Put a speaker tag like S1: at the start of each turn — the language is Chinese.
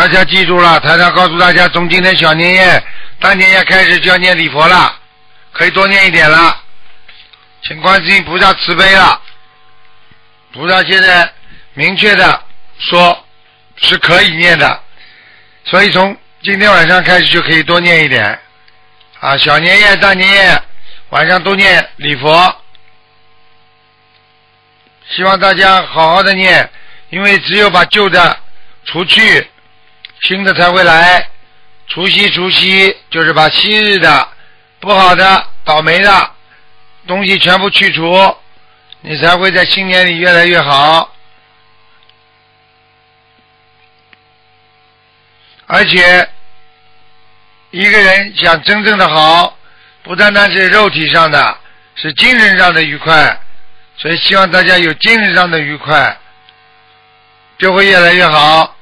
S1: 大家记住了，台长告诉大家，从今天小年夜、大年夜开始就要念礼佛了，可以多念一点了，请观世音菩萨慈悲了。菩萨现在明确的说是可以念的，所以从今天晚上开始就可以多念一点啊，小年夜、大年夜晚上都念礼佛，希望大家好好的念，因为只有把旧的除去，新的才会来。除夕，除夕就是把昔日的不好的、倒霉的东西全部去除。你才会在新年里越来越好，而且一个人想真正的好，不单单是肉体上的，是精神上的愉快，所以希望大家有精神上的愉快，就会越来越好。